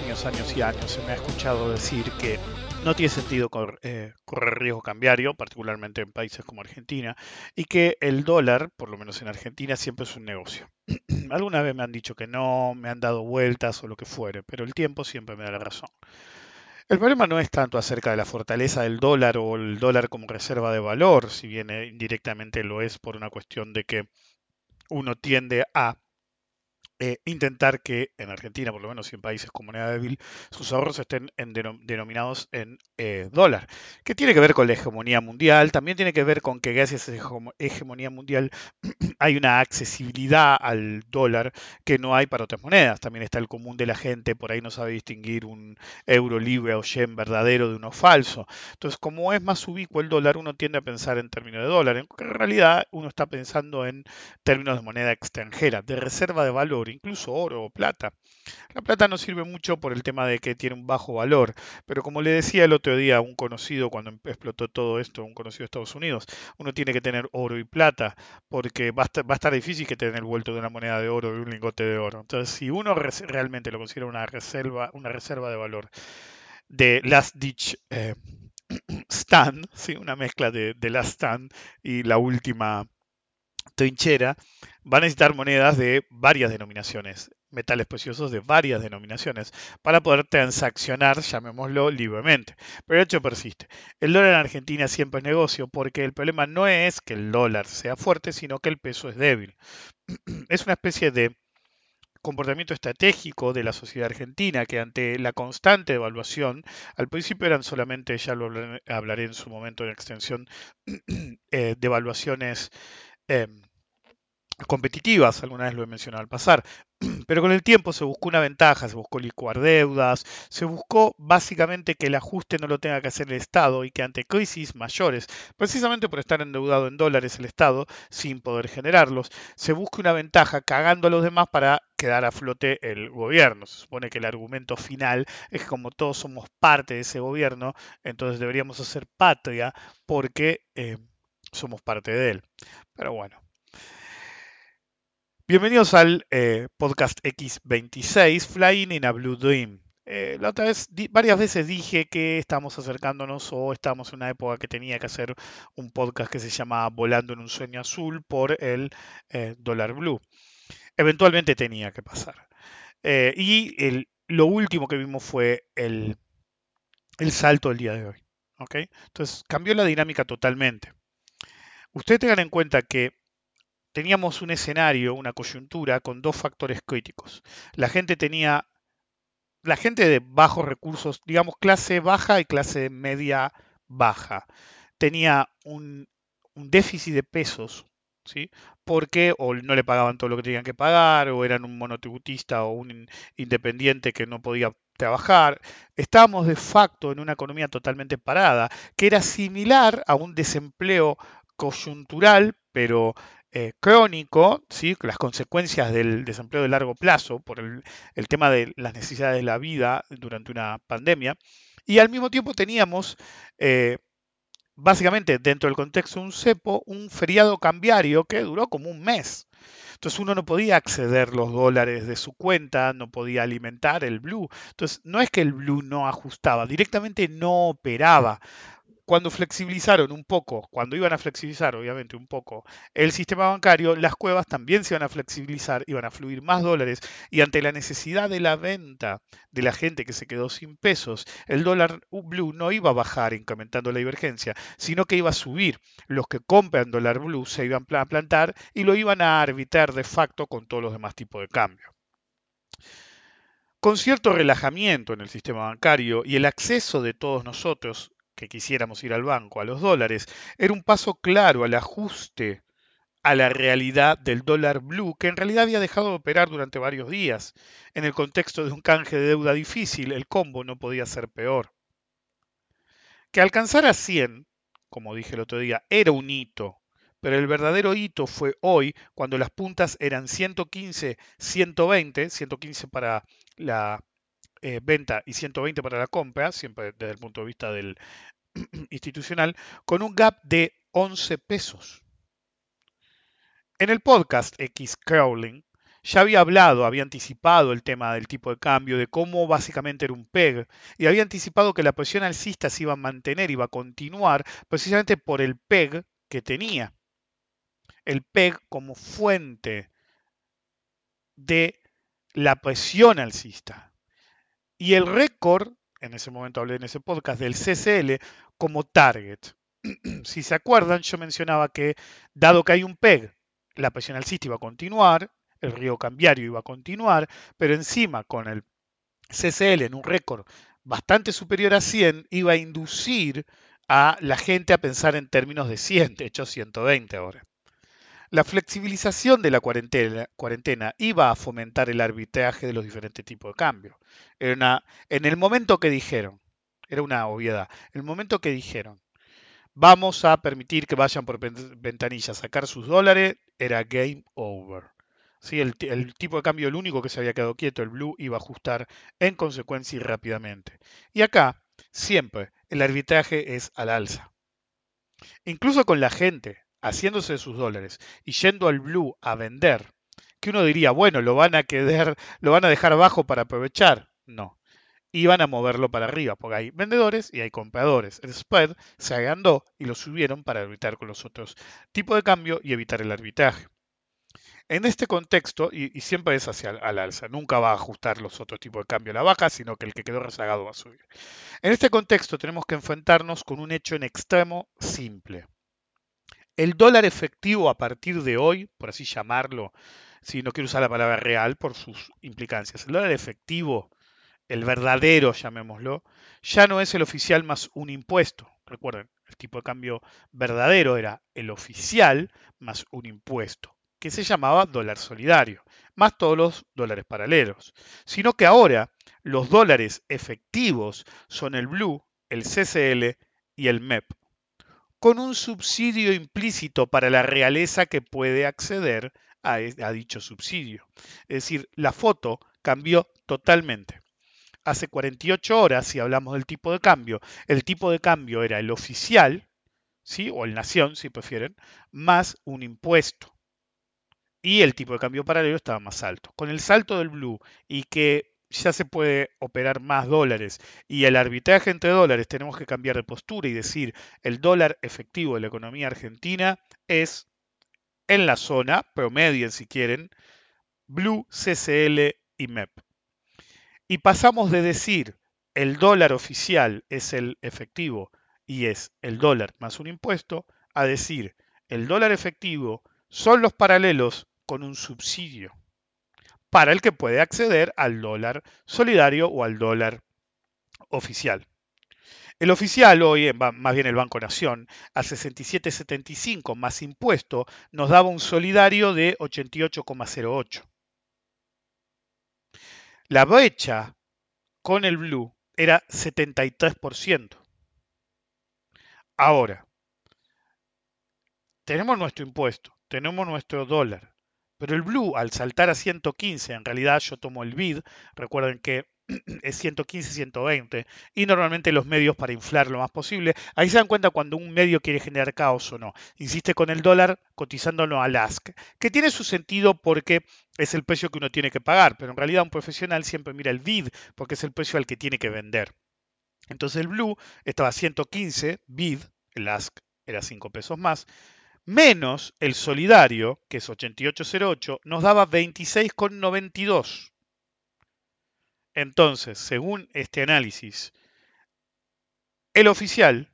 Años, años y años se me ha escuchado decir que no tiene sentido eh, correr riesgo cambiario, particularmente en países como Argentina, y que el dólar, por lo menos en Argentina, siempre es un negocio. Alguna vez me han dicho que no, me han dado vueltas o lo que fuere, pero el tiempo siempre me da la razón. El problema no es tanto acerca de la fortaleza del dólar o el dólar como reserva de valor, si bien eh, indirectamente lo es por una cuestión de que uno tiende a eh, intentar que en Argentina, por lo menos y en países como moneda débil, sus ahorros estén denominados en eh, dólar. Que tiene que ver con la hegemonía mundial, también tiene que ver con que gracias a esa hegemonía mundial hay una accesibilidad al dólar que no hay para otras monedas. También está el común de la gente, por ahí no sabe distinguir un euro libre o yen verdadero de uno falso. Entonces, como es más ubicuo el dólar, uno tiende a pensar en términos de dólar. En realidad, uno está pensando en términos de moneda extranjera, de reserva de incluso oro o plata. La plata no sirve mucho por el tema de que tiene un bajo valor, pero como le decía el otro día a un conocido cuando explotó todo esto, un conocido de Estados Unidos, uno tiene que tener oro y plata, porque va a estar, difícil que tener el vuelto de una moneda de oro y un lingote de oro. Entonces, si uno realmente lo considera una reserva, una reserva de valor de Last Ditch eh, Stand, ¿sí? una mezcla de, de Last Stand y la última trinchera, va a necesitar monedas de varias denominaciones, metales preciosos de varias denominaciones, para poder transaccionar, llamémoslo, libremente. Pero el hecho persiste. El dólar en Argentina siempre es negocio porque el problema no es que el dólar sea fuerte, sino que el peso es débil. Es una especie de comportamiento estratégico de la sociedad argentina que ante la constante devaluación, al principio eran solamente, ya lo hablaré en su momento en extensión, eh, devaluaciones em, competitivas, alguna vez lo he mencionado al pasar, pero con el tiempo se buscó una ventaja, se buscó licuar deudas, se buscó básicamente que el ajuste no lo tenga que hacer el Estado y que ante crisis mayores, precisamente por estar endeudado en dólares el Estado sin poder generarlos, se busque una ventaja cagando a los demás para quedar a flote el gobierno. Se supone que el argumento final es que como todos somos parte de ese gobierno, entonces deberíamos hacer patria porque eh, somos parte de él. Pero bueno, Bienvenidos al eh, podcast X26, Flying in a Blue Dream. Eh, la otra vez, varias veces dije que estamos acercándonos o estamos en una época que tenía que hacer un podcast que se llama Volando en un sueño azul por el eh, dólar blue. Eventualmente tenía que pasar. y lo último que vimos fue el, el salto del día de hoy. Entonces cambió la dinámica totalmente. Ustedes tengan en cuenta que teníamos un escenario, una coyuntura con dos factores críticos. La gente tenía, la gente de bajos recursos, digamos clase baja y clase media baja, tenía un, déficit de pesos, ¿sí? Porque o no le pagaban todo lo que tenían que pagar, o eran un monotributista o un independiente que no podía trabajar. Estábamos de facto en una economía totalmente parada, que era similar a un desempleo coyuntural, pero eh, crónico, ¿sí? las consecuencias del desempleo de largo plazo por el, tema de las necesidades de la vida durante una pandemia, y al mismo tiempo teníamos, eh, básicamente dentro del contexto de un cepo, un feriado cambiario que duró como un mes. Entonces uno no podía acceder los dólares de su cuenta, no podía alimentar el blue. Entonces no es que el blue no ajustaba, directamente no operaba cuando flexibilizaron un poco, cuando iban a flexibilizar obviamente un poco el sistema bancario, las cuevas también se iban a flexibilizar, iban a fluir más dólares y ante la necesidad de la venta de la gente que se quedó sin pesos, el dólar blue no iba a bajar incrementando la divergencia, sino que iba a subir. Los que compran dólar blue se iban a plantar y lo iban a arbitrar de facto con todos los demás tipos de cambio con cierto relajamiento en el sistema bancario y el acceso de todos nosotros que quisiéramos ir al banco, a los dólares, era un paso claro al ajuste a la realidad del dólar blue, que en realidad había dejado de operar durante varios días. En el contexto de un canje de deuda difícil, el combo no podía ser peor. Que alcanzar a 100, como dije el otro día, era un hito, pero el verdadero hito fue hoy, cuando las puntas eran 115, 120, 115 para la eh, venta y 120 para la compra, siempre desde el punto de vista del institucional, con un gap de 11 pesos. En el podcast X Crawling ya había hablado, había anticipado el tema del tipo de cambio, de cómo básicamente era un PEG, y había anticipado que la presión alcista se iba a mantener, iba a continuar, precisamente por el PEG que tenía. El PEG como fuente de la presión alcista. Y el récord, en ese momento hablé en ese podcast, del CCL como target. si se acuerdan, yo mencionaba que dado que hay un PEG, la presión alcista iba a continuar, el río cambiario iba a continuar, pero encima con el CCL en un récord bastante superior a 100 iba a inducir a la gente a pensar en términos de 100, de hecho 120 ahora. La flexibilización de la cuarentena, iba a fomentar el arbitraje de los diferentes tipos de cambio. en el momento que dijeron, era una obviedad, el momento que dijeron, vamos a permitir que vayan por ventanilla a sacar sus dólares, era game over. Sí, el, el, tipo de cambio, el único que se había quedado quieto, el blue, iba a ajustar en consecuencia y rápidamente. Y acá, siempre, el arbitraje es al alza. Incluso con la gente haciéndose de sus dólares y yendo al blue a vender, que uno diría, bueno, lo van a quedar, lo van a dejar abajo para aprovechar. No. Iban a moverlo para arriba, porque hay vendedores y hay compradores. El spread se agrandó y lo subieron para evitar con los otros tipos de cambio y evitar el arbitraje. En este contexto, y, siempre es hacia al alza, nunca va a ajustar los otros tipos de cambio a la baja, sino que el que quedó rezagado va a subir. En este contexto tenemos que enfrentarnos con un hecho en extremo simple. El dólar efectivo a partir de hoy, por así llamarlo, si no quiero usar la palabra real por sus implicancias, el dólar efectivo, el verdadero, llamémoslo, ya no es el oficial más un impuesto. Recuerden, el tipo de cambio verdadero era el oficial más un impuesto que se llamaba dólar solidario, más todos los dólares paralelos, sino que ahora los dólares efectivos son el blue, el CCL y el MEP, con un subsidio implícito para la realeza que puede acceder a, dicho subsidio. Es decir, la foto cambió totalmente. Hace 48 horas, si hablamos del tipo de cambio, el tipo de cambio era el oficial, ¿sí? o el nación, si prefieren, más un impuesto y el tipo de cambio paralelo estaba más alto. Con el salto del blue y que ya se puede operar más dólares y el arbitraje entre dólares tenemos que cambiar de postura y decir el dólar efectivo de la economía argentina es en la zona, promedien si quieren, Blue, CCL y MEP. Y pasamos de decir el dólar oficial es el efectivo y es el dólar más un impuesto a decir el dólar efectivo son los paralelos con un subsidio para el que puede acceder al dólar solidario o al dólar oficial. El oficial hoy, más bien el Banco Nación, a 67,75 más impuesto, nos daba un solidario de 88,08. La brecha con el blue era 73%. Ahora, tenemos nuestro impuesto, tenemos nuestro dólar, pero el blue, al saltar a 115, en realidad yo tomo el bid, recuerden que es 115, 120, y normalmente los medios para inflar lo más posible. Ahí se dan cuenta cuando un medio quiere generar caos o no. Insiste con el dólar cotizándolo al ask, que tiene su sentido porque es el precio que uno tiene que pagar, pero en realidad un profesional siempre mira el bid porque es el precio al que tiene que vender. Entonces el blue estaba a 115, bid, el ask era 5 pesos más, menos el solidario, que es 8808, nos daba 26,92. Entonces, según este análisis, el oficial,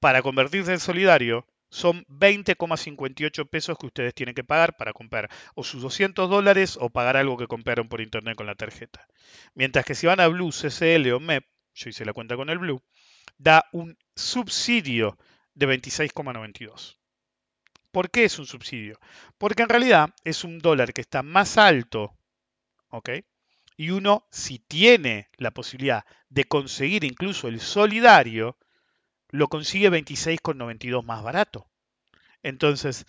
para convertirse en solidario, son 20,58 pesos que ustedes tienen que pagar para comprar o sus 200 dólares o pagar algo que compraron por internet con la tarjeta. Mientras que si van a Blue, CCL o MEP, yo hice la cuenta con el Blue, da un subsidio de 26,92. ¿Por qué es un subsidio? Porque en realidad es un dólar que está más alto, ¿ok? Y uno, si tiene la posibilidad de conseguir incluso el solidario, lo consigue 26,92 más barato. Entonces,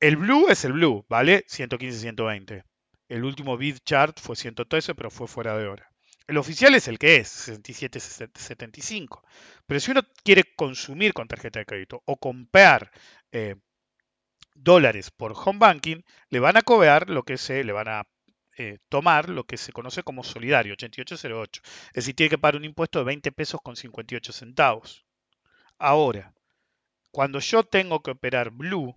el blue es el blue, ¿vale? 115, 120. El último bid chart fue 113, pero fue fuera de hora. El oficial es el que es, 67, 75. Pero si uno quiere consumir con tarjeta de crédito o comprar eh, dólares por home banking, le van a cobrar lo que se le van a eh, tomar lo que se conoce como solidario, 8808. Es decir, tiene que pagar un impuesto de 20 pesos con 58 centavos. Ahora, cuando yo tengo que operar Blue,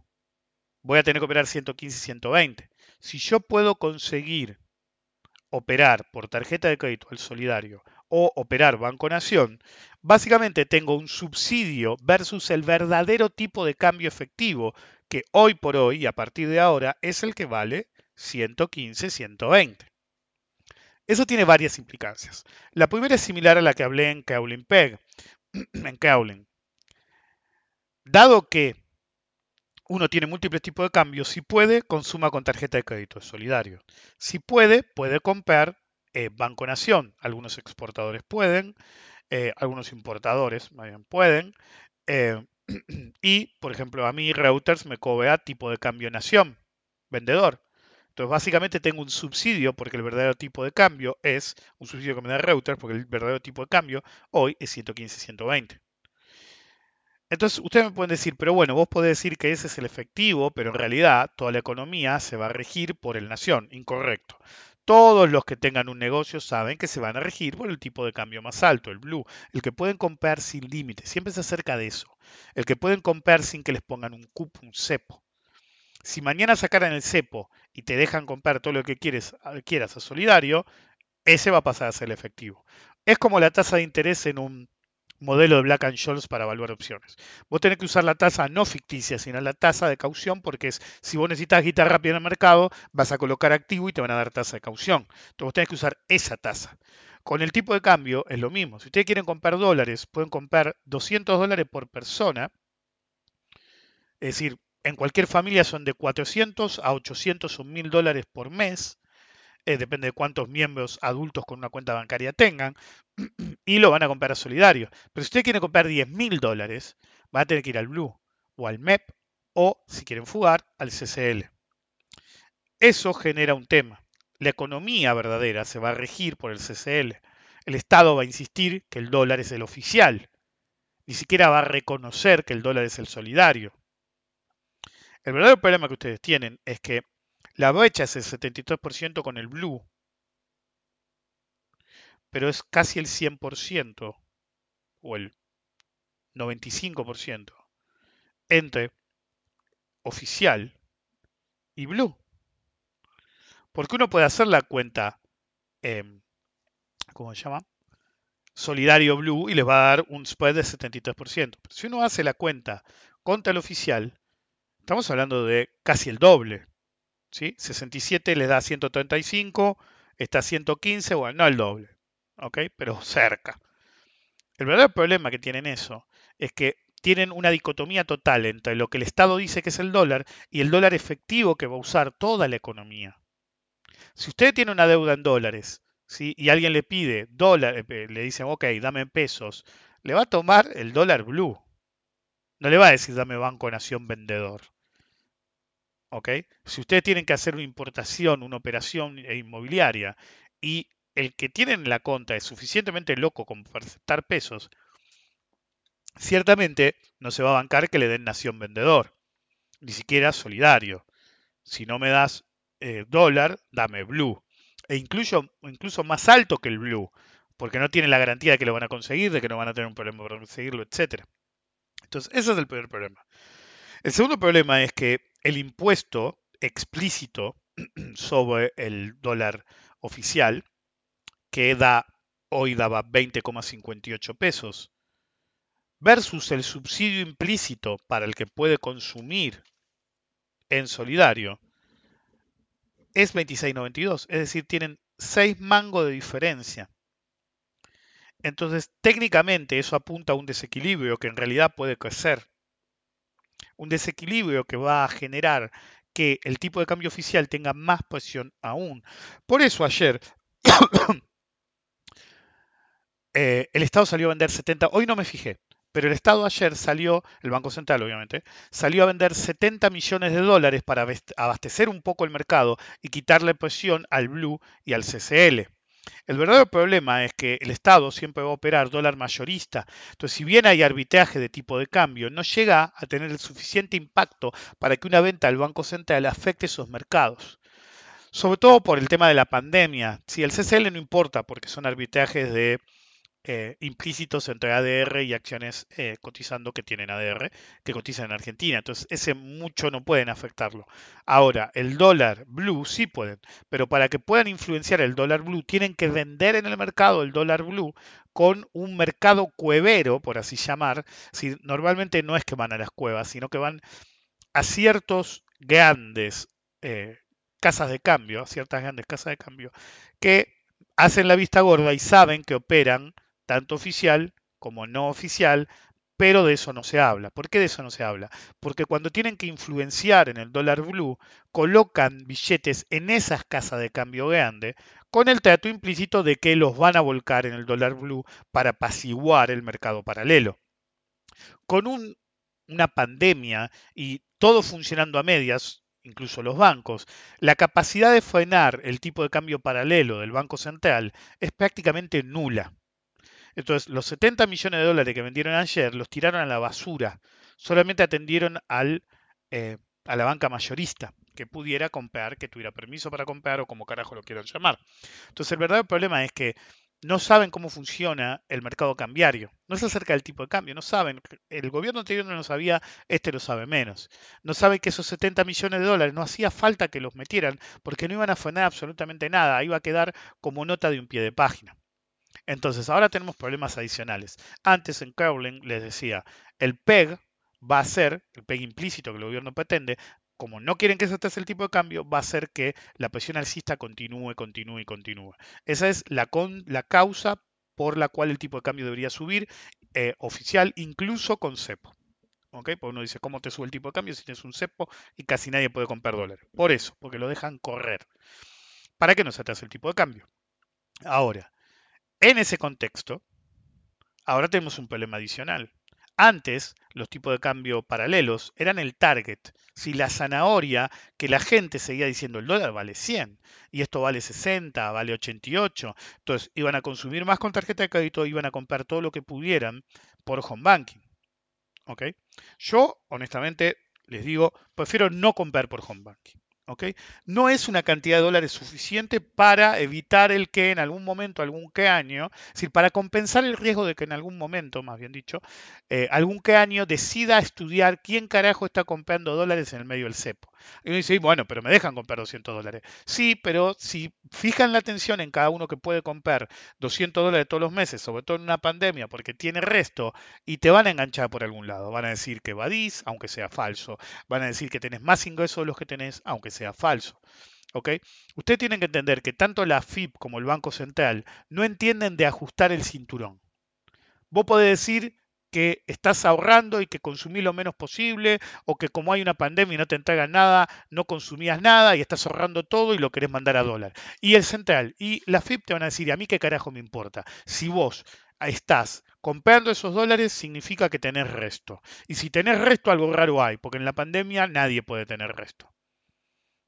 voy a tener que operar 115 y 120. Si yo puedo conseguir operar por tarjeta de crédito al solidario o operar Banco Nación, básicamente tengo un subsidio versus el verdadero tipo de cambio efectivo que hoy por hoy y a partir de ahora es el que vale 115, 120. Eso tiene varias implicancias. La primera es similar a la que hablé en Cowling Peg, en Cowling. Dado que uno tiene múltiples tipos de cambios, si puede, consuma con tarjeta de crédito, solidario. Si puede, puede comprar eh, Banco Nación. Algunos exportadores pueden, eh, algunos importadores pueden. Eh, y, por ejemplo, a mí Reuters me cobra tipo de cambio Nación, vendedor. Entonces, básicamente tengo un subsidio porque el verdadero tipo de cambio es un subsidio que me da Reuters porque el verdadero tipo de cambio hoy es 115-120. Entonces, ustedes me pueden decir, pero bueno, vos podés decir que ese es el efectivo, pero en realidad toda la economía se va a regir por el nación. Incorrecto. Todos los que tengan un negocio saben que se van a regir por el tipo de cambio más alto, el blue, el que pueden comprar sin límite. Siempre se acerca de eso. El que pueden comprar sin que les pongan un cupo, un cepo. Si mañana sacaran el cepo y te dejan comprar todo lo que quieres, quieras a solidario, ese va a pasar a ser el efectivo. Es como la tasa de interés en un modelo de Black and Scholes para evaluar opciones. Vos tenés que usar la tasa no ficticia, sino la tasa de caución, porque es si vos necesitas guitarra rápida en el mercado, vas a colocar activo y te van a dar tasa de caución. Entonces vos tenés que usar esa tasa. Con el tipo de cambio es lo mismo. Si ustedes quieren comprar dólares, pueden comprar 200 dólares por persona. Es decir, en cualquier familia son de 400 a 800 o 1000 dólares por mes. Eh, depende de cuántos miembros adultos con una cuenta bancaria tengan y lo van a comprar a solidario. Pero si usted quiere comprar 10 mil dólares, va a tener que ir al Blue o al MEP o, si quieren fugar, al CCL. Eso genera un tema. La economía verdadera se va a regir por el CCL. El Estado va a insistir que el dólar es el oficial. Ni siquiera va a reconocer que el dólar es el solidario. El verdadero problema que ustedes tienen es que la brecha es el 73% con el Blue pero es casi el 100% o el 95% entre oficial y blue. Porque uno puede hacer la cuenta, eh, ¿cómo se llama? Solidario Blue y les va a dar un spread de 73%. Pero si uno hace la cuenta contra el oficial, estamos hablando de casi el doble. ¿Sí? 67 le da 135, está 115, bueno, no el doble. ¿ok? Pero cerca. El verdadero problema que tienen eso es que tienen una dicotomía total entre lo que el Estado dice que es el dólar y el dólar efectivo que va a usar toda la economía. Si usted tiene una deuda en dólares ¿sí? y alguien le pide dólar, eh, le dicen, ok, dame pesos, le va a tomar el dólar blue. No le va a decir, dame Banco Nación vendedor. Si ustedes tienen que hacer una importación, una operación inmobiliaria y el que tiene en la conta es suficientemente loco como para aceptar pesos, ciertamente no se va a bancar que le den nación vendedor, ni siquiera solidario. Si no me das eh, dólar, dame blue. E incluso, incluso más alto que el blue, porque no tiene la garantía de que lo van a conseguir, de que no van a tener un problema para conseguirlo, etc. Entonces, ese es el primer problema. El segundo problema es que el impuesto explícito sobre el dólar oficial que da, hoy daba 20,58 pesos, versus el subsidio implícito para el que puede consumir en solidario, es 26,92. Es decir, tienen 6 mangos de diferencia. Entonces, técnicamente eso apunta a un desequilibrio que en realidad puede crecer. Un desequilibrio que va a generar que el tipo de cambio oficial tenga más presión aún. Por eso ayer Eh, el Estado salió a vender 70, hoy no me fijé, pero el Estado ayer salió, el Banco Central obviamente, salió a vender 70 millones de dólares para abastecer un poco el mercado y quitarle presión al Blue y al CCL. El verdadero problema es que el Estado siempre va a operar dólar mayorista. Entonces, si bien hay arbitraje de tipo de cambio, no llega a tener el suficiente impacto para que una venta al Banco Central afecte esos mercados. Sobre todo por el tema de la pandemia. Si el CCL no importa porque son arbitrajes de eh, implícitos entre ADR y acciones eh, cotizando que tienen ADR, que cotizan en Argentina. Entonces, ese mucho no pueden afectarlo. Ahora, el dólar blue sí pueden, pero para que puedan influenciar el dólar blue, tienen que vender en el mercado el dólar blue con un mercado cuevero, por así llamar. Si, normalmente no es que van a las cuevas, sino que van a ciertos grandes eh, casas de cambio, a ciertas grandes casas de cambio, que hacen la vista gorda y saben que operan tanto oficial como no oficial, pero de eso no se habla. ¿Por qué de eso no se habla? Porque cuando tienen que influenciar en el dólar blue, colocan billetes en esas casas de cambio grande con el trato implícito de que los van a volcar en el dólar blue para apaciguar el mercado paralelo. Con una pandemia y todo funcionando a medias, incluso los bancos, la capacidad de frenar el tipo de cambio paralelo del Banco Central es prácticamente nula. Entonces, los 70 millones de dólares que vendieron ayer los tiraron a la basura. Solamente atendieron al, eh, a la banca mayorista que pudiera comprar, que tuviera permiso para comprar o como carajo lo quieran llamar. Entonces, el verdadero problema es que no saben cómo funciona el mercado cambiario. No es acerca del tipo de cambio, no saben. El gobierno anterior no lo sabía, este lo sabe menos. No saben que esos 70 millones de dólares no hacía falta que los metieran porque no iban a frenar absolutamente nada, iba a quedar como nota de un pie de página. Entonces, ahora tenemos problemas adicionales. Antes en Cowling les decía, el PEG va a ser, el PEG implícito que el gobierno pretende, como no quieren que se tase el tipo de cambio, va a ser que la presión alcista continúe, continúe y continúe. Esa es la, la causa por la cual el tipo de cambio debería subir eh, oficial, incluso con cepo. ¿Ok? Porque uno dice, ¿cómo te sube el tipo de cambio si tienes un cepo y casi nadie puede comprar dólares? Por eso, porque lo dejan correr. ¿Para qué no se atrasa el tipo de cambio? Ahora, en ese contexto, ahora tenemos un problema adicional. Antes, los tipos de cambio paralelos eran el target. Si la zanahoria, que la gente seguía diciendo el dólar vale 100 y esto vale 60, vale 88, entonces iban a consumir más con tarjeta de crédito, iban a comprar todo lo que pudieran por home banking. ¿Ok? Yo, honestamente, les digo, prefiero no comprar por home banking. No es una cantidad de dólares suficiente para evitar el que en algún momento, algún que año, es decir, para compensar el riesgo de que en algún momento, más bien dicho, eh, algún que año decida estudiar quién carajo está comprando dólares en el medio del cepo. Y uno dice, bueno, pero me dejan comprar 200 dólares. Sí, pero si fijan la atención en cada uno que puede comprar 200 dólares todos los meses, sobre todo en una pandemia, porque tiene resto, y te van a enganchar por algún lado. Van a decir que evadís, aunque sea falso. Van a decir que tenés más ingresos de los que tenés, aunque sea falso. ¿Ok? Ustedes tienen que entender que tanto la FIP como el Banco Central no entienden de ajustar el cinturón. Vos podés decir, que estás ahorrando y que consumís lo menos posible, o que como hay una pandemia y no te entregan nada, no consumías nada y estás ahorrando todo y lo querés mandar a dólar. Y el central y la FIP te van a decir, a mí qué carajo me importa. Si vos estás comprando esos dólares, significa que tenés resto. Y si tenés resto, algo raro hay, porque en la pandemia nadie puede tener resto.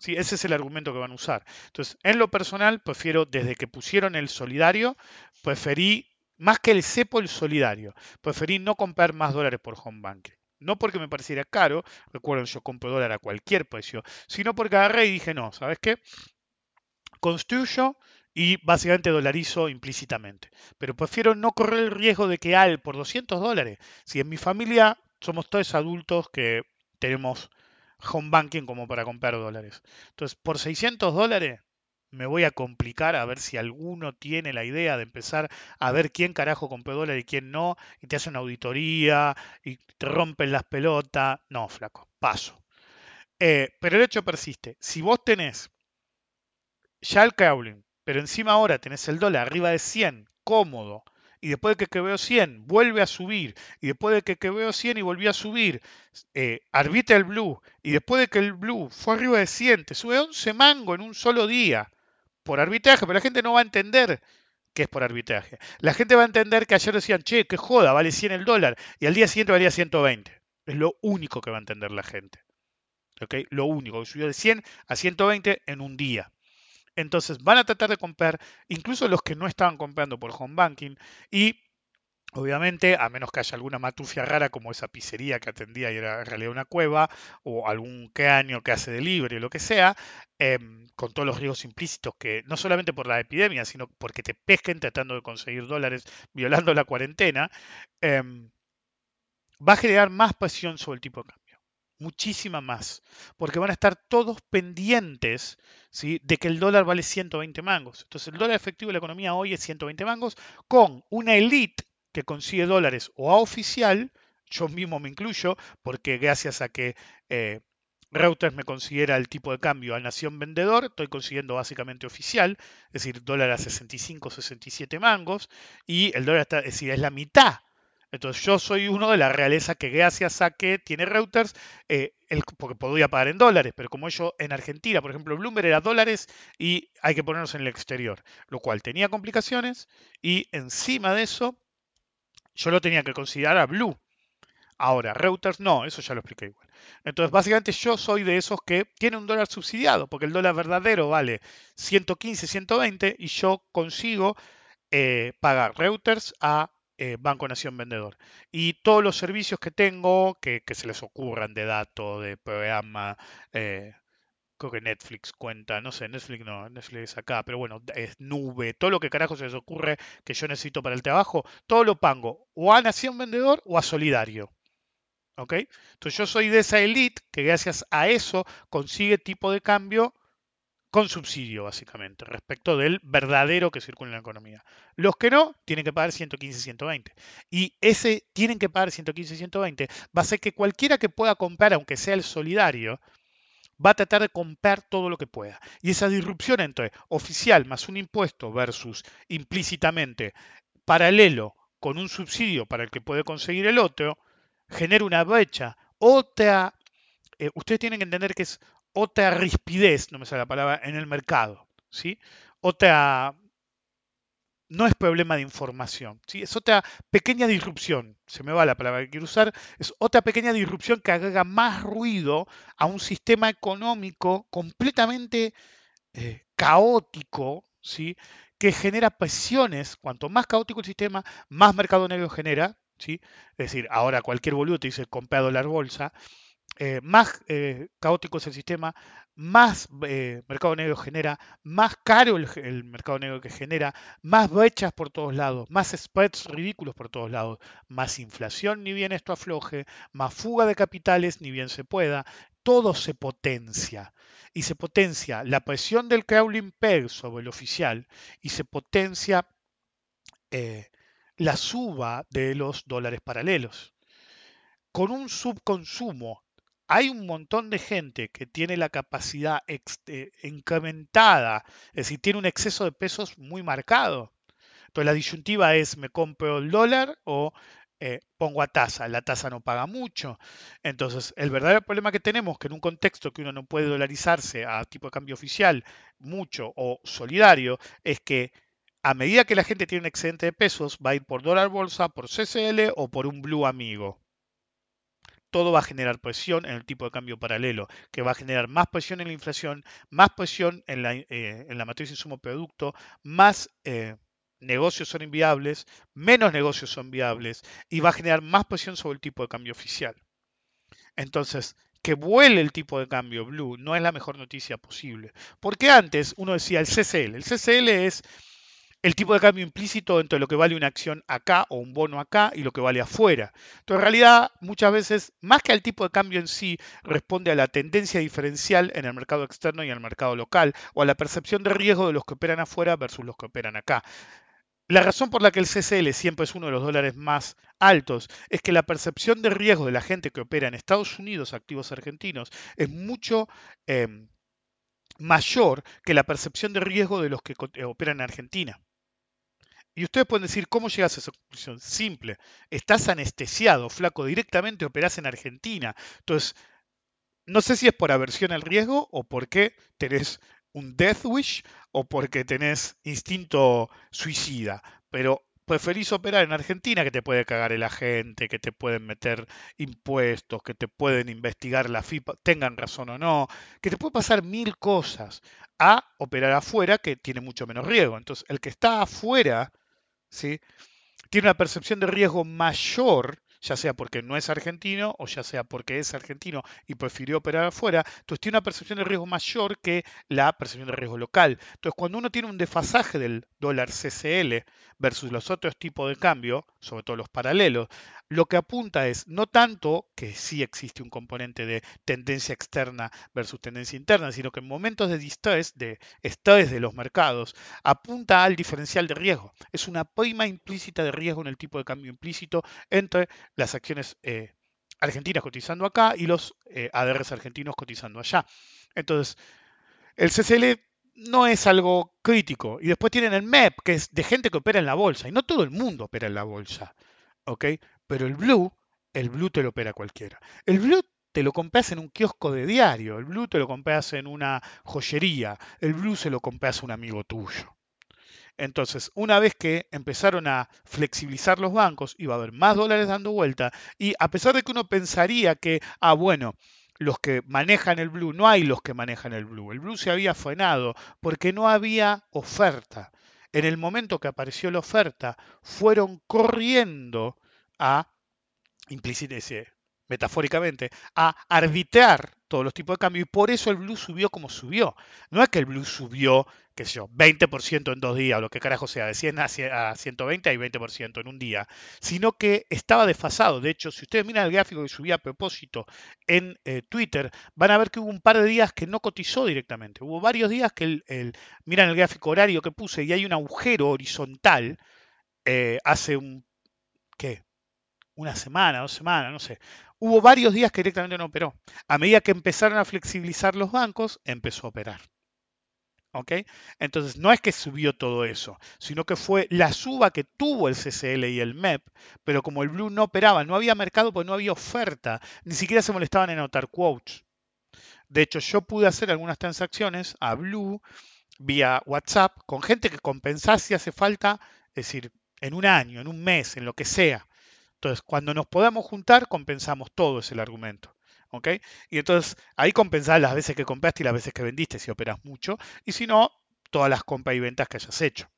Sí, ese es el argumento que van a usar. Entonces, en lo personal, prefiero, desde que pusieron el solidario, preferí más que el cepo, el solidario. Preferí no comprar más dólares por home banking. No porque me pareciera caro, recuerden, yo compro dólar a cualquier precio, sino porque agarré y dije, no, ¿sabes qué? Construyo y básicamente dolarizo implícitamente. Pero prefiero no correr el riesgo de que al por 200 dólares, si en mi familia somos todos adultos que tenemos home banking como para comprar dólares. Entonces, por 600 dólares me voy a complicar a ver si alguno tiene la idea de empezar a ver quién carajo compró dólar y quién no, y te hace una auditoría y te rompen las pelotas. No, flaco, paso. Eh, pero el hecho persiste. Si vos tenés ya el crawling, pero encima ahora tenés el dólar arriba de 100, cómodo, y después de que veo 100 vuelve a subir, y después de que veo 100 y volvió a subir, eh, arbitra el blue, y después de que el blue fue arriba de 100, te sube 11 mango en un solo día por arbitraje, pero la gente no va a entender que es por arbitraje. La gente va a entender que ayer decían, che, qué joda, vale 100 el dólar, y al día siguiente valía 120. Es lo único que va a entender la gente. ¿Ok? Lo único, que subió de 100 a 120 en un día. Entonces van a tratar de comprar, incluso los que no estaban comprando por home banking, y Obviamente, a menos que haya alguna matufia rara como esa pizzería que atendía y era en realidad una cueva, o algún caño que hace delivery o lo que sea, em, con todos los riesgos implícitos que, no solamente por la epidemia, sino porque te pesquen tratando de conseguir dólares violando la cuarentena, em, va a generar más presión sobre el tipo de cambio. Muchísima más. Porque van a estar todos pendientes ¿sí? de que el dólar vale 120 mangos. Entonces el dólar efectivo de la economía hoy es 120 mangos con una elite que consigue dólares o a oficial, yo mismo me incluyo, porque gracias a que eh, Reuters me considera el tipo de cambio a nación vendedor, estoy consiguiendo básicamente oficial, es decir, dólar a 65, 67 mangos, y el dólar está, es decir, es la mitad. Entonces yo soy uno de la realeza que gracias a que tiene Reuters, eh, porque podría pagar en dólares, pero como yo en Argentina, por ejemplo, Bloomberg era dólares y hay que ponernos en el exterior, lo cual tenía complicaciones y encima de eso yo lo tenía que considerar a Blue. Ahora, Reuters no, eso ya lo expliqué igual. Entonces, básicamente yo soy de esos que tiene un dólar subsidiado, porque el dólar verdadero vale 115, 120 y yo consigo eh, pagar Reuters a eh, Banco Nación Vendedor. Y todos los servicios que tengo, que, se les ocurran de datos, de programa, eh, creo que Netflix cuenta, no sé, Netflix no, Netflix acá, pero bueno, es nube, todo lo que carajo se les ocurre que yo necesito para el trabajo, todo lo pago o a Nación Vendedor o a Solidario. ¿Ok? Entonces yo soy de esa elite que gracias a eso consigue tipo de cambio con subsidio, básicamente, respecto del verdadero que circula en la economía. Los que no, tienen que pagar 115, 120. Y ese tienen que pagar 115, 120 va a ser que cualquiera que pueda comprar, aunque sea el solidario, va a tratar de comprar todo lo que pueda. Y esa disrupción entre oficial más un impuesto versus implícitamente paralelo con un subsidio para el que puede conseguir el otro, genera una brecha, otra, eh, ustedes tienen que entender que es otra rispidez, no me sale la palabra, en el mercado, ¿sí? Otra no es problema de información, ¿sí? es otra pequeña disrupción, se me va la palabra que quiero usar, es otra pequeña disrupción que agrega más ruido a un sistema económico completamente eh, caótico, ¿sí? que genera presiones, cuanto más caótico el sistema, más mercado negro genera, ¿sí? es decir, ahora cualquier boludo te dice compra dólar bolsa, eh, más eh, caótico es el sistema, más eh, mercado negro genera, más caro el, mercado negro que genera, más brechas por todos lados, más spreads ridículos por todos lados, más inflación ni bien esto afloje, más fuga de capitales ni bien se pueda, todo se potencia. Y se potencia la presión del crawling peg sobre el oficial y se potencia la suba de los dólares paralelos. Con un subconsumo hay un montón de gente que tiene la capacidad eh, incrementada, es decir, tiene un exceso de pesos muy marcado. Entonces la disyuntiva es, ¿me compro el dólar o eh, pongo a tasa? La tasa no paga mucho. Entonces, el verdadero problema que tenemos, que en un contexto que uno no puede dolarizarse a tipo de cambio oficial mucho o solidario, es que a medida que la gente tiene un excedente de pesos, va a ir por dólar bolsa, por CCL o por un blue amigo todo va a generar presión en el tipo de cambio paralelo, que va a generar más presión en la inflación, más presión en la, eh, en la insumo-producto, más eh, negocios son inviables, menos negocios son viables y va a generar más presión sobre el tipo de cambio oficial. Entonces, que vuele el tipo de cambio blue no es la mejor noticia posible. Porque antes uno decía el CCL. El CCL es el tipo de cambio implícito entre lo que vale una acción acá o un bono acá y lo que vale afuera. Entonces, en realidad, muchas veces, más que al tipo de cambio en sí, responde a la tendencia diferencial en el mercado externo y en el mercado local, o a la percepción de riesgo de los que operan afuera versus los que operan acá. La razón por la que el CCL siempre es uno de los dólares más altos es que la percepción de riesgo de la gente que opera en Estados Unidos, activos argentinos, es mucho em, mayor que la percepción de riesgo de los que operan en Argentina. Y ustedes pueden decir, ¿cómo llegas a esa conclusión? Simple, estás anestesiado, flaco, directamente operás en Argentina. Entonces, no sé si es por aversión al riesgo o porque tenés un death wish o porque tenés instinto suicida, pero preferís operar en Argentina, que te puede cagar el agente, que te pueden meter impuestos, que te pueden investigar la FIPA, tengan razón o no, que te puede pasar mil cosas, a operar afuera, que tiene mucho menos riesgo. Entonces, el que está afuera, ¿sí? tiene una percepción de riesgo mayor ya sea porque no es argentino o ya sea porque es argentino y prefirió operar afuera, entonces tiene una percepción de riesgo mayor que la percepción de riesgo local. Entonces, cuando uno tiene un desfasaje del dólar CCL versus los otros tipos de cambio, sobre todo los paralelos, lo que apunta es no tanto que sí existe un componente de tendencia externa versus tendencia interna, sino que en momentos de distress, de estrés de los mercados, apunta al diferencial de riesgo. Es una prima implícita de riesgo en el tipo de cambio implícito entre las acciones eh, argentinas cotizando acá y los eh, ADRs argentinos cotizando allá. Entonces, el CCL no es algo crítico. Y después tienen el MEP, que es de gente que opera en la bolsa. Y no todo el mundo opera en la bolsa. ¿Ok? Pero el Blue, el Blue te lo opera cualquiera. El Blue te lo compras en un kiosco de diario. El Blue te lo compras en una joyería. El Blue se lo compras a un amigo tuyo. Entonces, una vez que empezaron a flexibilizar los bancos, iba a haber más dólares dando vuelta. Y a pesar de que uno pensaría que, ah, bueno, los que manejan el blue, no hay los que manejan el blue. El blue se había frenado porque no había oferta. En el momento que apareció la oferta, fueron corriendo a, metafóricamente, a arbitrar todos los tipos de cambio y por eso el blue subió como subió. No es que el blue subió, qué sé yo, 20% en dos días o lo que carajo sea, de 100 a 120 hay 20% en un día, sino que estaba desfasado. De hecho, si ustedes miran el gráfico que subí a propósito en eh, Twitter, van a ver que hubo un par de días que no cotizó directamente. Hubo varios días que el, miran el gráfico horario que puse y hay un agujero horizontal eh, hace un, ¿qué? Una semana, dos semanas, no sé hubo varios días que directamente no operó. A medida que empezaron a flexibilizar los bancos, empezó a operar. ¿Ok? Entonces, no es que subió todo eso, sino que fue la suba que tuvo el CCL y el MEP, pero como el Blue no operaba, no había mercado porque no había oferta, ni siquiera se molestaban en anotar quotes. De hecho, yo pude hacer algunas transacciones a Blue vía WhatsApp con gente que compensase si hace falta, es decir, en un año, en un mes, en lo que sea. Entonces, cuando nos podamos juntar, compensamos todo, es el argumento. ¿ok? Y entonces ahí compensás las veces que compraste y las veces que vendiste si operas mucho, y si no, todas las compras y ventas que hayas hecho.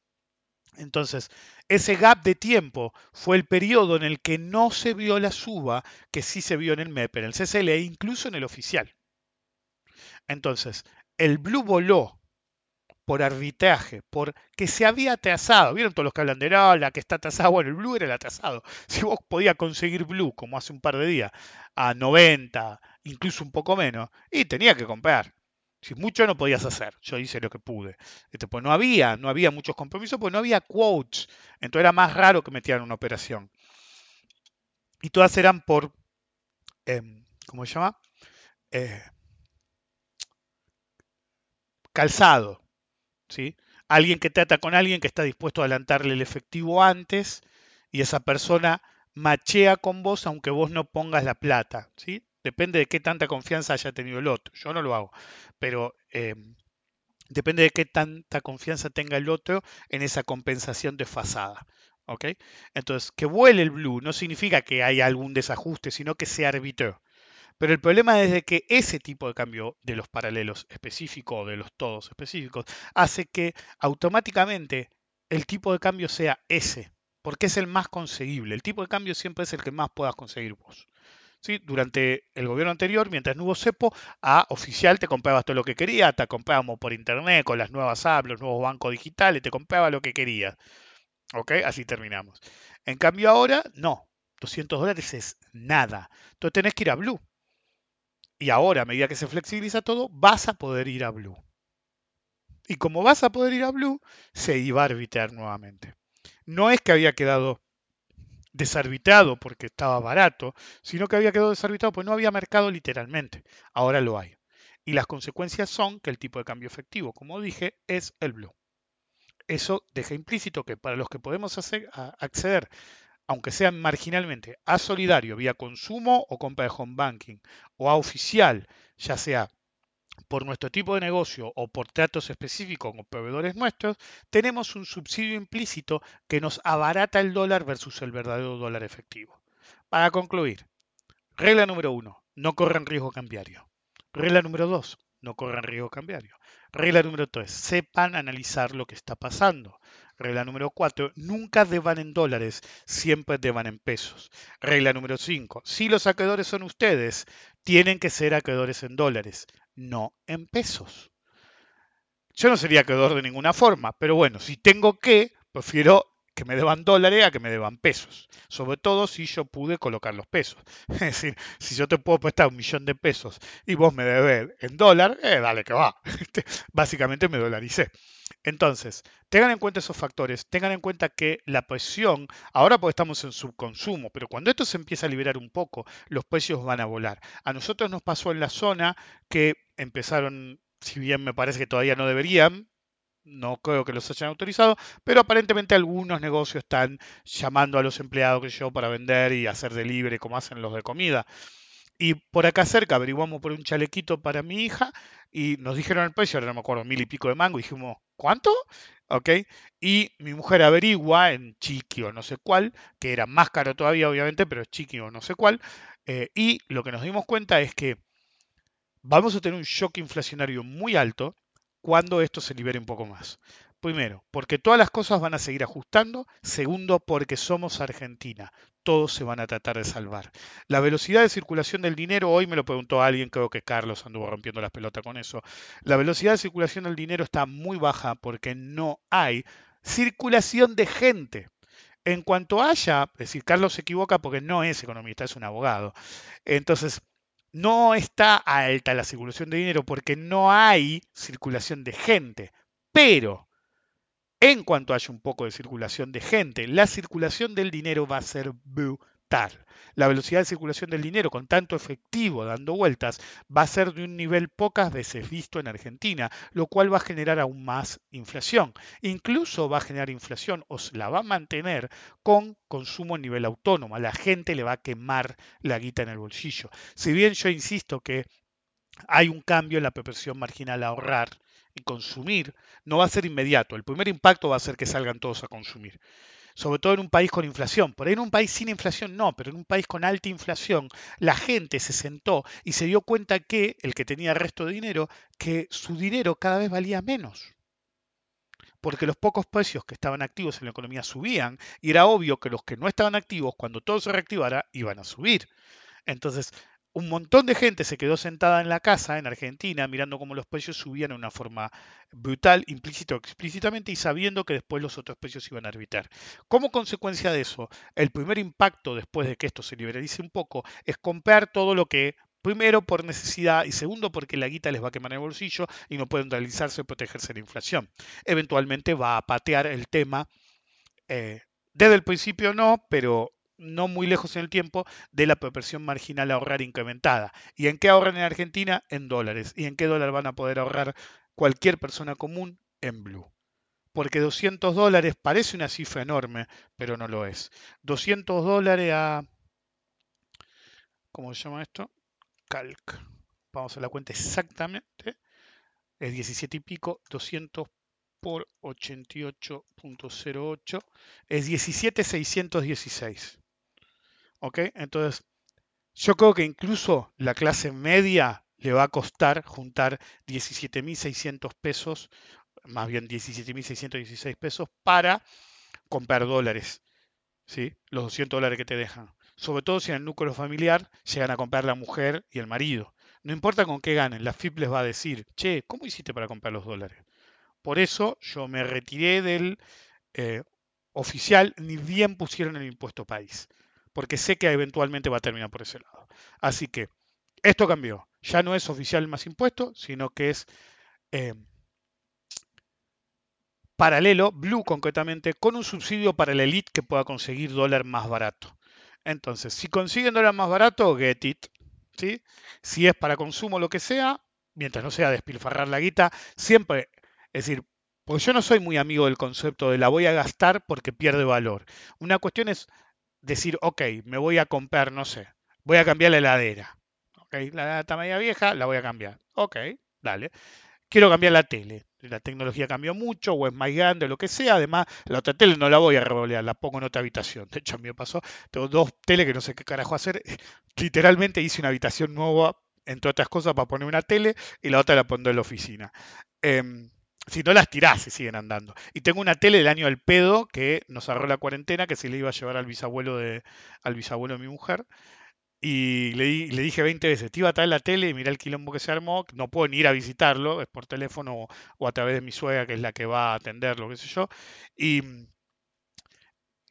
Entonces, ese gap de tiempo fue el periodo en el que no se vio la suba que sí se vio en el MEP, en el CCL e incluso en el oficial. Entonces, el Blue voló por arbitraje, porque se había atrasado. ¿Vieron todos los que hablan de la que está atrasado? Bueno, el Blue era el atrasado. Si vos podías conseguir Blue, como hace un par de días, a 90, incluso un poco menos, y tenía que comprar. Si mucho no podías hacer, yo hice lo que pude. Este, pues no había, no había muchos compromisos, pues no había quotes. Entonces era más raro que metieran una operación. Y todas eran por, em, ¿cómo se llama? Eh, calzado. Alguien que trata con alguien que está dispuesto a adelantarle el efectivo antes y esa persona machea con vos aunque vos no pongas la plata, ¿sí? Depende de qué tanta confianza haya tenido el otro. Yo no lo hago, pero em, depende de qué tanta confianza tenga el otro en esa compensación desfasada. ¿ok? Entonces, que vuele el blue no significa que haya algún desajuste, sino que se arbitró. Pero el problema es que ese tipo de cambio de los paralelos específicos de los todos específicos hace que automáticamente el tipo de cambio sea ese, porque es el más conseguible. El tipo de cambio siempre es el que más puedas conseguir vos. ¿Sí? Durante el gobierno anterior, mientras no hubo cepo, a oficial te comprabas todo lo que querías, te comprábamos por internet con las nuevas apps, los nuevos bancos digitales, te comprabas lo que querías. ¿Ok? Así terminamos. En cambio ahora, no. 200 dólares es nada. Entonces tenés que ir a Blue. Y ahora, a medida que se flexibiliza todo, vas a poder ir a Blue. Y como vas a poder ir a Blue, se iba a arbitrar nuevamente. No es que había quedado desarbitrado porque estaba barato, sino que había quedado desarbitrado porque no había mercado literalmente. Ahora lo hay. Y las consecuencias son que el tipo de cambio efectivo, como dije, es el blue. Eso deja implícito que para los que podemos acceder aunque sea marginalmente, a solidario vía consumo o compra de home banking, o a oficial, ya sea por nuestro tipo de negocio o por tratos específicos con proveedores nuestros, tenemos un subsidio implícito que nos abarata el dólar versus el verdadero dólar efectivo. Para concluir, regla número uno, no corran riesgo cambiario. Regla número dos, no corran riesgo cambiario. Regla número tres, sepan analizar lo que está pasando. Regla número 4, nunca deban en dólares, siempre deban en pesos. Regla número 5, si los acreedores son ustedes, tienen que ser acreedores en dólares, no en pesos. Yo no sería acreedor de ninguna forma, pero bueno, si tengo que, prefiero que me deban dólares a que me deban pesos. Sobre todo si yo pude colocar los pesos. Es decir, si yo te puedo prestar un millón de pesos y vos me debes en dólar, eh, dale que va. Básicamente me dolaricé. Entonces, tengan en cuenta esos factores, tengan en cuenta que la presión, ahora porque estamos en subconsumo, pero cuando esto se empieza a liberar un poco, los precios van a volar. A nosotros nos pasó en la zona que empezaron, si bien me parece que todavía no deberían, no creo que los hayan autorizado, pero aparentemente algunos negocios están llamando a los empleados que yo para vender y hacer delivery como hacen los de comida. Y por acá cerca averiguamos por un chalequito para mi hija y nos dijeron el precio, ahora no me acuerdo, mil y pico de mango, y dijimos, ¿cuánto? ¿Ok? Y mi mujer averigua en Chiqui o no sé cuál, que era más caro todavía obviamente, pero es Chiqui o no sé cuál, eh, y lo que nos dimos cuenta es que vamos a tener un shock inflacionario muy alto cuando esto se libere un poco más. Primero, porque todas las cosas van a seguir ajustando. Segundo, porque somos Argentina. Todos se van a tratar de salvar. La velocidad de circulación del dinero, hoy me lo preguntó alguien, creo que Carlos anduvo rompiendo las pelotas con eso. La velocidad de circulación del dinero está muy baja porque no hay circulación de gente. En cuanto haya, es decir, Carlos se equivoca porque no es economista, es un abogado. Entonces, no está alta la circulación de dinero porque no hay circulación de gente. Pero en cuanto haya un poco de circulación de gente, la circulación del dinero va a ser La velocidad de circulación del dinero con tanto efectivo dando vueltas va a ser de un nivel pocas veces visto en Argentina, lo cual va a generar aún más inflación. Incluso va a generar inflación o la va a mantener con consumo a nivel autónomo. A la gente le va a quemar la guita en el bolsillo. Si bien yo insisto que hay un cambio en la proporción marginal a ahorrar, y consumir no va a ser inmediato. El primer impacto va a ser que salgan todos a consumir. Sobre todo en un país con inflación. Por ahí en un país sin inflación no, pero en un país con alta inflación, la gente se sentó y se dio cuenta que, el que tenía resto de dinero, que su dinero cada vez valía menos porque los pocos precios que estaban activos en la economía subían y era obvio que los que no estaban activos, cuando todo se reactivara, iban a subir. Entonces, un montón de gente se quedó sentada en la casa en Argentina mirando cómo los precios subían de una forma brutal, implícito o explícitamente, y sabiendo que después los otros precios iban a arbitrar. Como consecuencia de eso, el primer impacto después de que esto se liberalice un poco es comprar todo lo que Primero por necesidad y segundo porque la guita les va a quemar el bolsillo y no pueden realizarse o protegerse de la inflación. Eventualmente va a patear el tema. Eh, desde el principio no, pero no muy lejos en el tiempo de la proporción marginal ahorrar incrementada. ¿Y en qué ahorran en Argentina? En dólares. ¿Y en qué dólar van a poder ahorrar cualquier persona común? En Blue. Porque 200 dólares parece una cifra enorme, pero no lo es. 200 dólares a... ¿Cómo se llama esto? Calc. Vamos a la cuenta exactamente. Es 17 y pico. 200 por 88.08 es 17,616. ¿Ok? Entonces, yo creo que incluso la clase media le va a costar juntar 17.600 pesos, más bien 17.616 pesos, para comprar dólares. ¿sí? Los 200 dólares que te dejan. Sobre todo si en el núcleo familiar llegan a comprar la mujer y el marido. No importa con qué ganen, la FIP les va a decir, che, ¿cómo hiciste para comprar los dólares? Por eso yo me retiré del eh, oficial, ni bien pusieron el impuesto país porque sé que eventualmente va a terminar por ese lado. Así que esto cambió. Ya no es oficial más impuesto, sino que es eh, paralelo, Blue concretamente, con un subsidio para la elite que pueda conseguir dólar más barato. Entonces, si consiguen dólar más barato, get it. ¿sí? Si es para consumo, lo que sea, mientras no sea despilfarrar la guita, siempre, es decir, pues yo no soy muy amigo del concepto de la voy a gastar porque pierde valor. Una cuestión es decir, ok, me voy a comprar, no sé, voy a cambiar la heladera. Ok, la heladera está media vieja, la voy a cambiar. Ok, Dale. Quiero cambiar la tele. La tecnología cambió mucho, o es más grande, o lo que sea. Además, la otra tele no la voy a revolear, la pongo en otra habitación. De hecho, a mí me pasó. Tengo dos teles que no sé qué carajo hacer. Literalmente hice una habitación nueva, entre otras cosas, para poner una tele y la otra la pondré en la oficina. Em, si no las tirás, se siguen andando. Y tengo una tele del año del pedo que nos agarró la cuarentena, que se le iba a llevar al bisabuelo de, al bisabuelo de mi mujer. Y le, le, dije 20 veces, te iba a traer la tele y mira el quilombo que se armó, no puedo ni ir a visitarlo, es por teléfono o, a través de mi suegra, que es la que va a atenderlo, qué sé yo. Y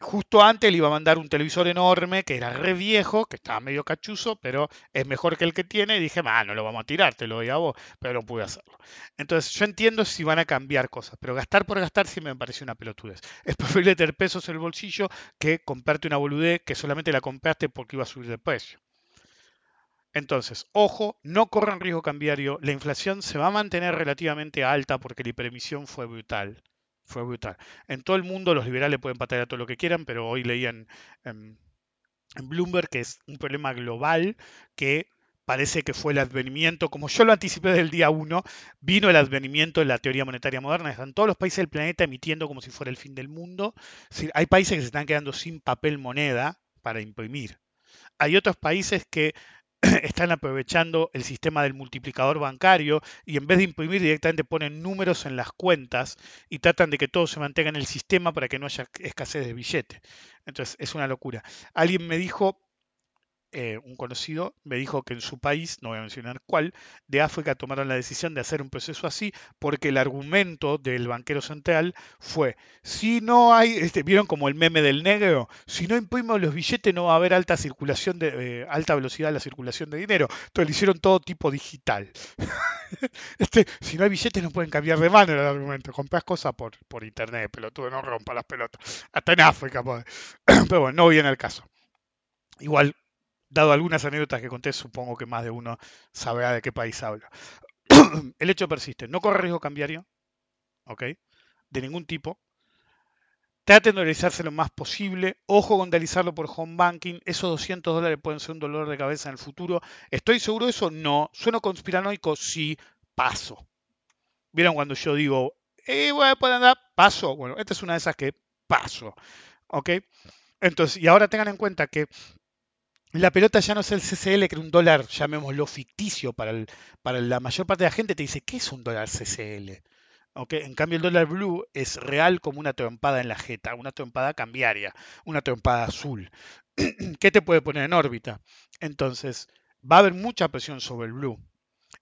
justo antes le iba a mandar un televisor enorme, que era re viejo, que estaba medio cachuzo, pero es mejor que el que tiene. Y dije, ah, no lo vamos a tirar, te lo doy a vos, pero no pude hacerlo. Entonces, yo entiendo si van a cambiar cosas, pero gastar por gastar sí me pareció una pelotudez. Es preferible tener pesos en el bolsillo que comprarte una boludez que solamente la compraste porque iba a subir de precio. Entonces, ojo, no corran riesgo cambiario. La inflación se va a mantener relativamente alta porque la hiperemisión fue brutal fue brutal. En todo el mundo los liberales pueden patear a todo lo que quieran, pero hoy leían en, Bloomberg que es un problema global que parece que fue el advenimiento, como yo lo anticipé desde el día 1, vino el advenimiento de la teoría monetaria moderna. Están todos los países del planeta emitiendo como si fuera el fin del mundo. hay países que se están quedando sin papel moneda para imprimir. Hay otros países que están aprovechando el sistema del multiplicador bancario y en vez de imprimir directamente ponen números en las cuentas y tratan de que todo se mantenga en el sistema para que no haya escasez de billete. Entonces es una locura. Alguien me dijo, eh, un conocido me dijo que en su país, no voy a mencionar cuál, de África tomaron la decisión de hacer un proceso así porque el argumento del banquero central fue, si no hay, este, vieron como el meme del negro, si no imprimimos los billetes no va a haber alta circulación de eh, alta velocidad en la circulación de dinero. Entonces le hicieron todo tipo digital. este, si no hay billetes no pueden cambiar de mano el argumento. Compras cosas por, por internet, pelotudo, no rompa las pelotas. Hasta en África, pues. pero bueno, no viene el caso. Igual dado algunas anécdotas que conté, supongo que más de uno sabrá de qué país hablo. el hecho persiste. No corre riesgo cambiario, ¿ok? De ningún tipo. Traten de realizarse lo más posible. Ojo con realizarlo por home banking. Esos 200 dólares pueden ser un dolor de cabeza en el futuro. ¿Estoy seguro de eso? No. ¿Sueno conspiranoico? Sí. Paso. ¿Vieron cuando yo digo, eh, bueno, pueden andar? Paso. Bueno, esta es una de esas que paso. ¿Ok? Entonces, y ahora tengan en cuenta que la pelota ya no es el CCL, que era un dólar, llamémoslo ficticio, para, para la mayor parte de la gente te dice, ¿qué es un dólar CCL? En cambio, el dólar blue es real como una trompada en la jeta, una trompada cambiaria, una trompada azul. ¿Qué te puede poner en órbita? Entonces, va a haber mucha presión sobre el blue.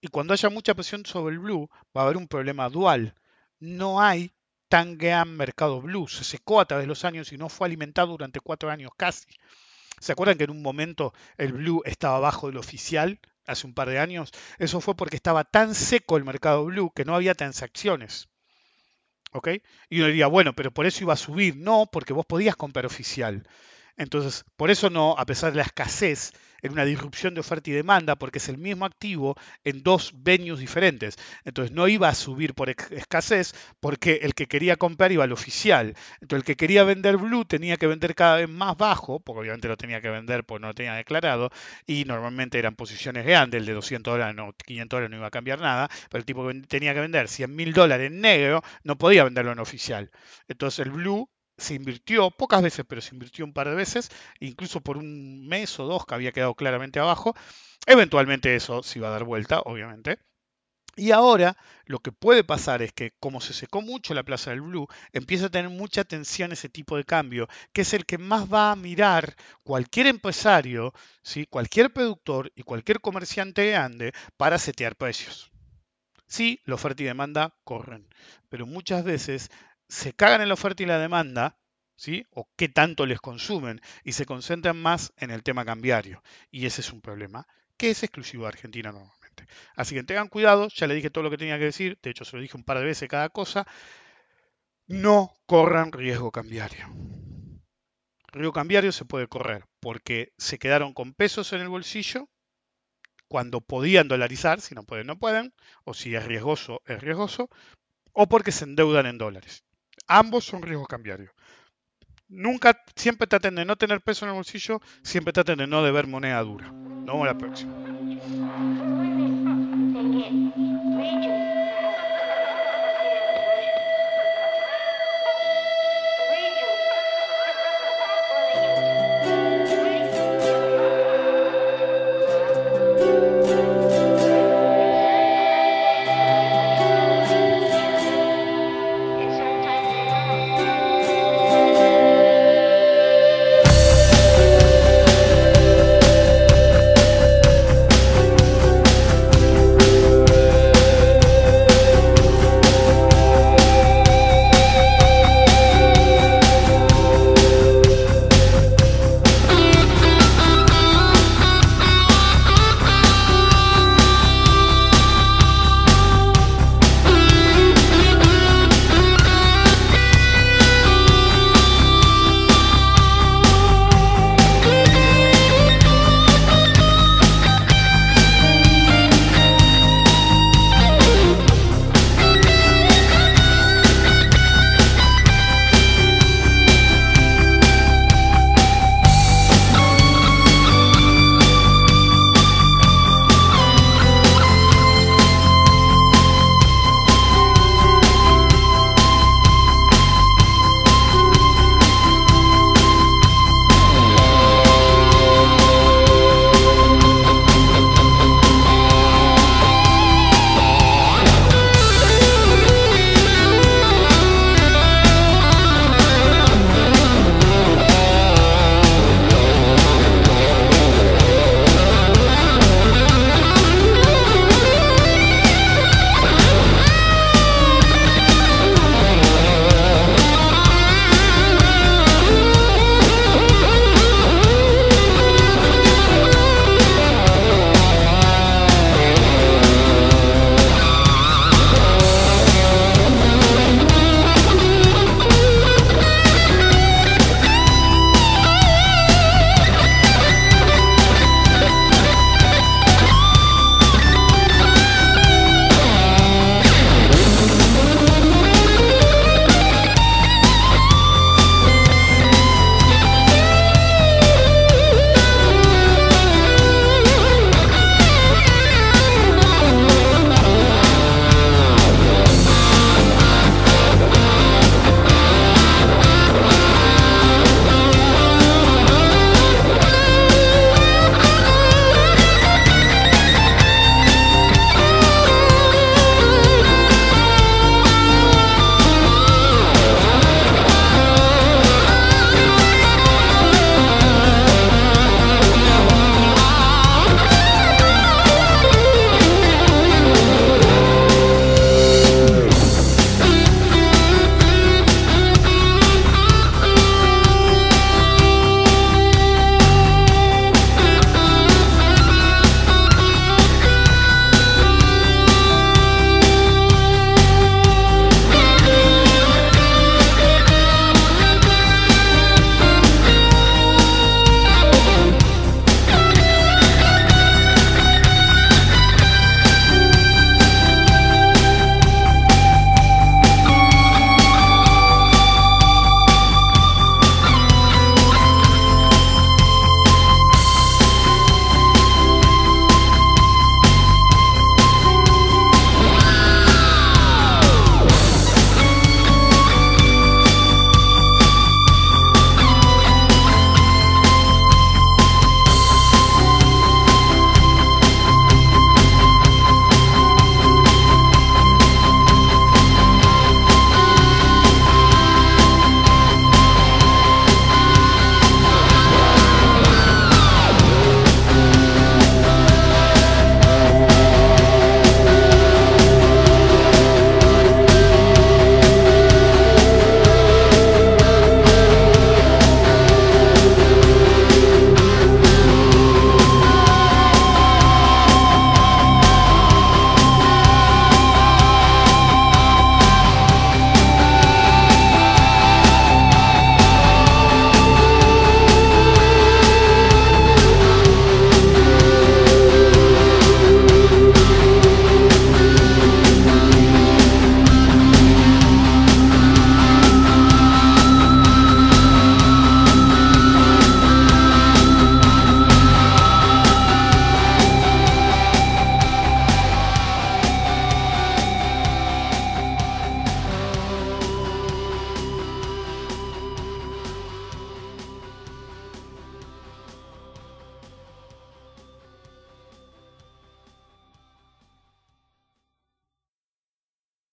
Y cuando haya mucha presión sobre el blue, va a haber un problema dual. No hay tan gran mercado blue. Se secó a través de los años y no fue alimentado durante cuatro años casi. ¿Se acuerdan que en un momento el blue estaba abajo del oficial hace un par de años? Eso fue porque estaba tan seco el mercado blue que no había transacciones. ¿Ok? Y uno diría, bueno, pero por eso iba a subir. No, porque vos podías comprar oficial. Entonces, por eso no, a pesar de la escasez, en una disrupción de oferta y demanda, porque es el mismo activo en dos venues diferentes. Entonces, no iba a subir por escasez, porque el que quería comprar iba al oficial. Entonces, el que quería vender blue tenía que vender cada vez más bajo, porque obviamente lo tenía que vender porque no lo tenía declarado, y normalmente eran posiciones grandes, el de 200 dólares, no, 500 dólares no iba a cambiar nada, pero el tipo que tenía que vender 100 mil dólares en negro no podía venderlo en oficial. Entonces, el blue se invirtió pocas veces, pero se invirtió un par de veces, incluso por un mes o dos que había quedado claramente abajo. Eventualmente eso se iba a dar vuelta, obviamente. Y ahora lo que puede pasar es que como se secó mucho la Plaza del Blue, empieza a tener mucha atención ese tipo de cambio, que es el que más va a mirar cualquier empresario, ¿sí? cualquier productor y cualquier comerciante de ande para setear precios. Sí, la oferta y demanda corren, pero muchas veces se cagan en la oferta y la demanda, ¿sí? O qué tanto les consumen y se concentran más en el tema cambiario. Y ese es un problema que es exclusivo de Argentina normalmente. Así que tengan cuidado, ya le dije todo lo que tenía que decir, de hecho se lo dije un par de veces cada cosa. No corran riesgo cambiario. Riesgo cambiario se puede correr porque se quedaron con pesos en el bolsillo cuando podían dolarizar, si no pueden, no pueden, o si es riesgoso, es riesgoso, o porque se endeudan en dólares. Ambos son riesgos cambiarios. Nunca, siempre traten de no tener peso en el bolsillo, siempre traten de no deber moneda dura. Nos vemos la próxima.